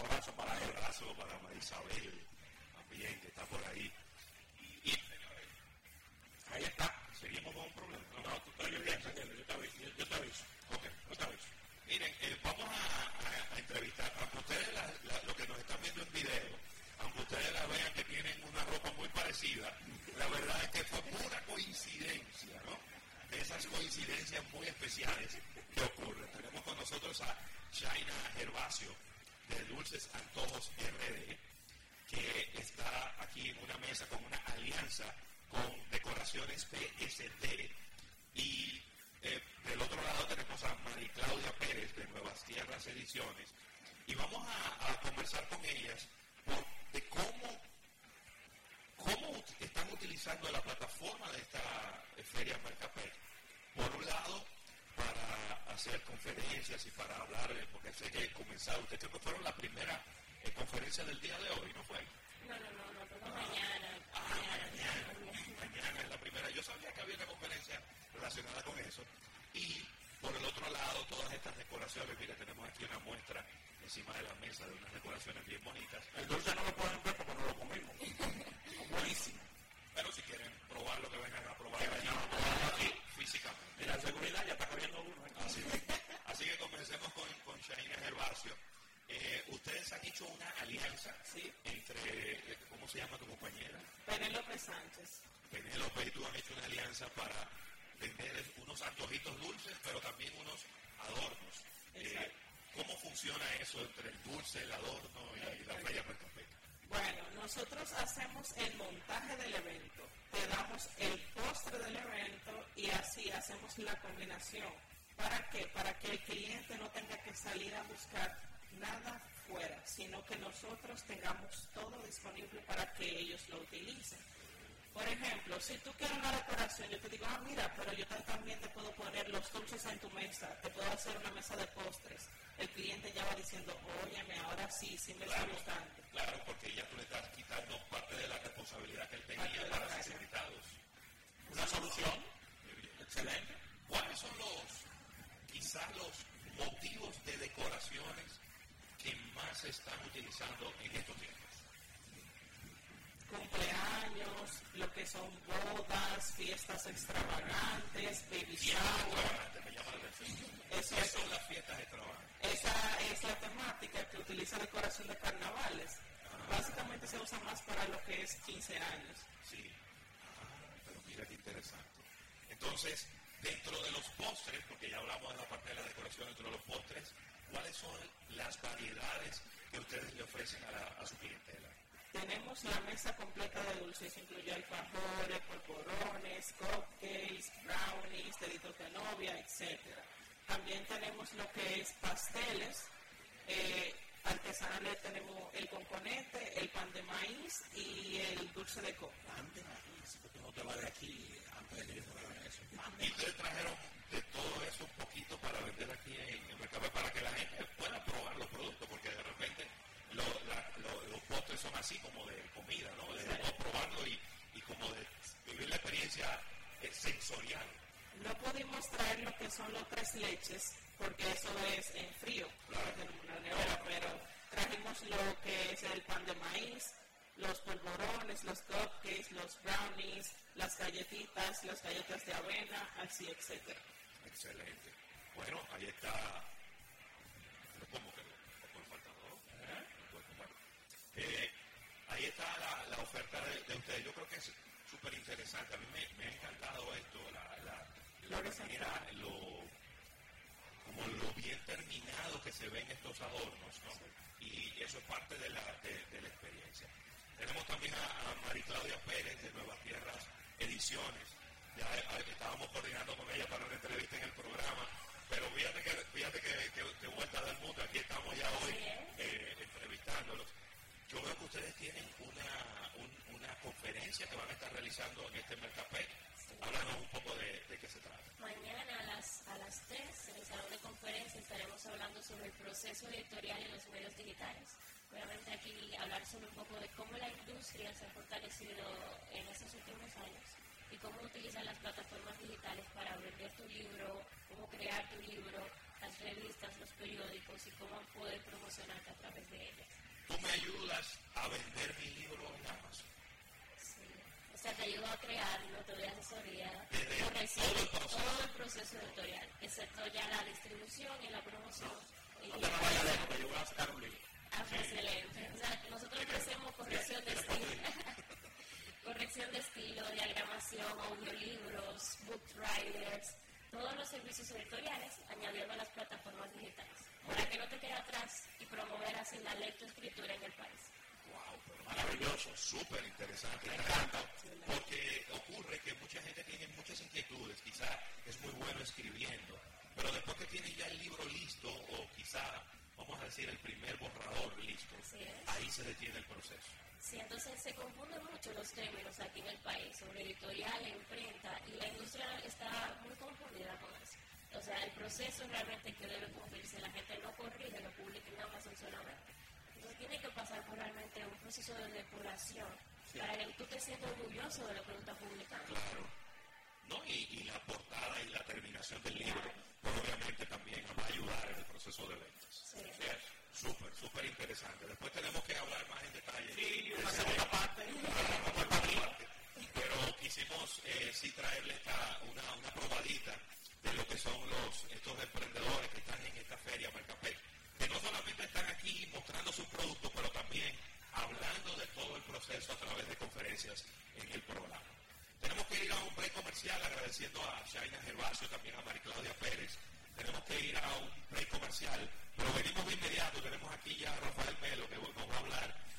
abrazo para él. abrazo para Marisabel, también, que está por ahí. Y, ahí está. Seguimos con un problema. No, no tú estás bien, yo te aviso. Yo te aviso. Ok, yo te aviso. Miren, eh, vamos a, a, entrevistar. Aunque ustedes lo que nos están viendo en video, aunque ustedes la vean que tienen una ropa muy parecida, la verdad es que fue pura coincidencia, ¿no? esas coincidencias muy especiales que ocurren. Tenemos con nosotros a Shaina Gervasio de Dulces Antojos RD, que está aquí en una mesa con una alianza con decoraciones PST y eh, del otro lado tenemos a Mari Claudia Pérez de Nuevas Tierras Ediciones. Y vamos a, conversar con ellas de cómo, cómo están utilizando la plataforma de esta feria Mercapé. Por un lado, para hacer conferencias y para hablar, porque sé que comenzaron, ustedes creo que fueron la primera eh, conferencia del día de hoy, ¿no fue? No, no, no, no, ah, mañana. Ah, mañana, mañana. es la primera. Yo sabía que había una conferencia relacionada con eso. Y por el otro lado, todas estas decoraciones, mira, tenemos aquí una muestra encima de la mesa de unas decoraciones bien bonitas. Dulce no lo pueden ver porque no lo comimos. Buenísimo. Pero si quieren probar lo que vengan a probar, vengan a probarlo aquí físicamente. Y la seguridad ya está corriendo uno. ¿eh? Así, así, que comencemos con, con Shaina Gervasio. Eh, ustedes han hecho una alianza sí. entre, ¿cómo se llama tu compañera? Penélope Sánchez. Penélope y tú han hecho una alianza para vender unos antojitos dulces, pero también unos adornos. Eh, ¿Cómo funciona eso entre el dulce, el adorno y, la feria Bueno, nosotros hacemos el montaje del evento, te damos el postre del evento y así hacemos la combinación. ¿Para qué? Para que el cliente no tenga que salir a buscar nada fuera, sino que nosotros tengamos todo disponible para que ellos lo utilicen. Por ejemplo, si tú quieres una decoración, yo te digo, ah, mira, pero yo también te puedo poner los dulces en tu mesa, te puedo hacer una mesa de postres. El cliente ya va diciendo, óyeme, ahora sí, sí me está gustando. Claro, porque ya tú le estás quitando parte de la responsabilidad que él tenía para sus invitados. Una solución excelente. ¿Cuáles son los, quizás los motivos de decoraciones que más se están utilizando en estos tiempos? Cumpleaños, lo que son bodas, fiestas extravagantes, baby shower. Me llama la atención. Eso es, son las fiestas extravagantes. Esa es la temática que utiliza decoración de carnavales. Ah. Básicamente se usa más para lo que es 15 años. Sí. Ah, pero mira qué interesante. Entonces, dentro de los postres, porque ya hablamos de la parte de la decoración dentro de los postres, ¿cuáles son las variedades que ustedes le ofrecen a, su clientela? Tenemos la mesa completa de dulces, incluye alfajores, polvorones, cupcakes, brownies, deditos de novia, etc. También tenemos lo que es pasteles, eh, artesanales tenemos el componente, el pan de maíz y el dulce de coco. Pan de maíz, porque no te va de aquí antes de que eso. Ustedes trajeron de todo eso un poquito para vender aquí en el mercado, para que la gente pueda probar los productos, porque de repente los postres son así como de comida, ¿no? De, probarlo y, y, como de vivir la experiencia eh, No pudimos traer lo que son los tres leches, porque eso es en frío, claro. pero trajimos lo que es el pan de maíz, los polvorones, los cupcakes, los brownies, las galletitas, las galletas de avena, así, etcétera. Excelente. Bueno, ahí está. ¿Cómo que ¿Eh? ahí está la, oferta de, ustedes. Yo creo que es súper interesante. A mí me, ha encantado esto, la, la, la lo, como lo bien terminado que se estos adornos, ¿no? Y eso es parte de la, de, la experiencia. Tenemos también a, María Claudia Pérez de Nuevas Tierras Ediciones. Ya eh, estábamos coordinando con ella para una entrevista en el programa, pero fíjate que, fíjate que, que, vuelta del mundo, aquí estamos ya hoy eh, entrevistándolos. Yo veo que ustedes tienen una, una conferencia que van a estar realizando en este Mercapé. Háblanos un poco de, qué se trata. Mañana a las, a las 3 en el salón de estaremos hablando sobre el proceso editorial en los medios digitales. Obviamente aquí hablar sobre un poco de cómo la industria se ha fortalecido en estos últimos años y cómo utilizan las plataformas digitales para vender tu libro, cómo crear tu libro, las revistas, los periódicos y cómo poder promocionarte a través de ellas. me ayudas a vender mi libro en Amazon. Sí. O sea, te ayudo a crear, no te doy asesoría, corrección, todo el, proceso. todo el proceso editorial, excepto ya la distribución y la promoción. No, y no te vayas lejos, que yo voy a sacar un libro. Ah, excelente. O sea, nosotros ofrecemos corrección de estilo. corrección de estilo, diagramación, audiolibros, book writers, todos los servicios editoriales añadiendo a las plataformas digitales, para que no te quede atrás y promover así la lectoescritura en el país. Wow, maravilloso, súper interesante. Me encanta, porque ocurre que mucha gente tiene muchas inquietudes, quizá escribiendo, pero después que tiene ya el libro listo o quizá, vamos a decir, el primer borrador listo, ahí se detiene el proceso. Sí, entonces se confunden mucho los términos aquí en el país sobre editorial imprenta y la industria está muy confundida con eso. O sea, el proceso realmente que debe cumplirse, la gente no corrige, lo publica en Amazon solamente. Entonces tiene que pasar por realmente un proceso de depuración para que tú te sientas orgulloso de lo que tú estás publicando. Claro. ¿No? Y, la portada y la terminación del libro, pues obviamente también va a ayudar en el proceso de ventas. Sí. Súper, súper interesante. Después tenemos que hablar más en detalle. Sí, una segunda parte. Pero quisimos eh, sí traerle una, una probadita de lo que son los estos emprendedores que están en esta feria Mercapé. Que no solamente están aquí mostrando sus productos, pero también hablando de todo el proceso a través de conferencias en el programa que ir a un break agradeciendo a Shaina Gervasio, también a María Claudia Pérez. Tenemos que ir a un break comercial, pero venimos de inmediato. Tenemos aquí ya a Rafael Melo que nos va a hablar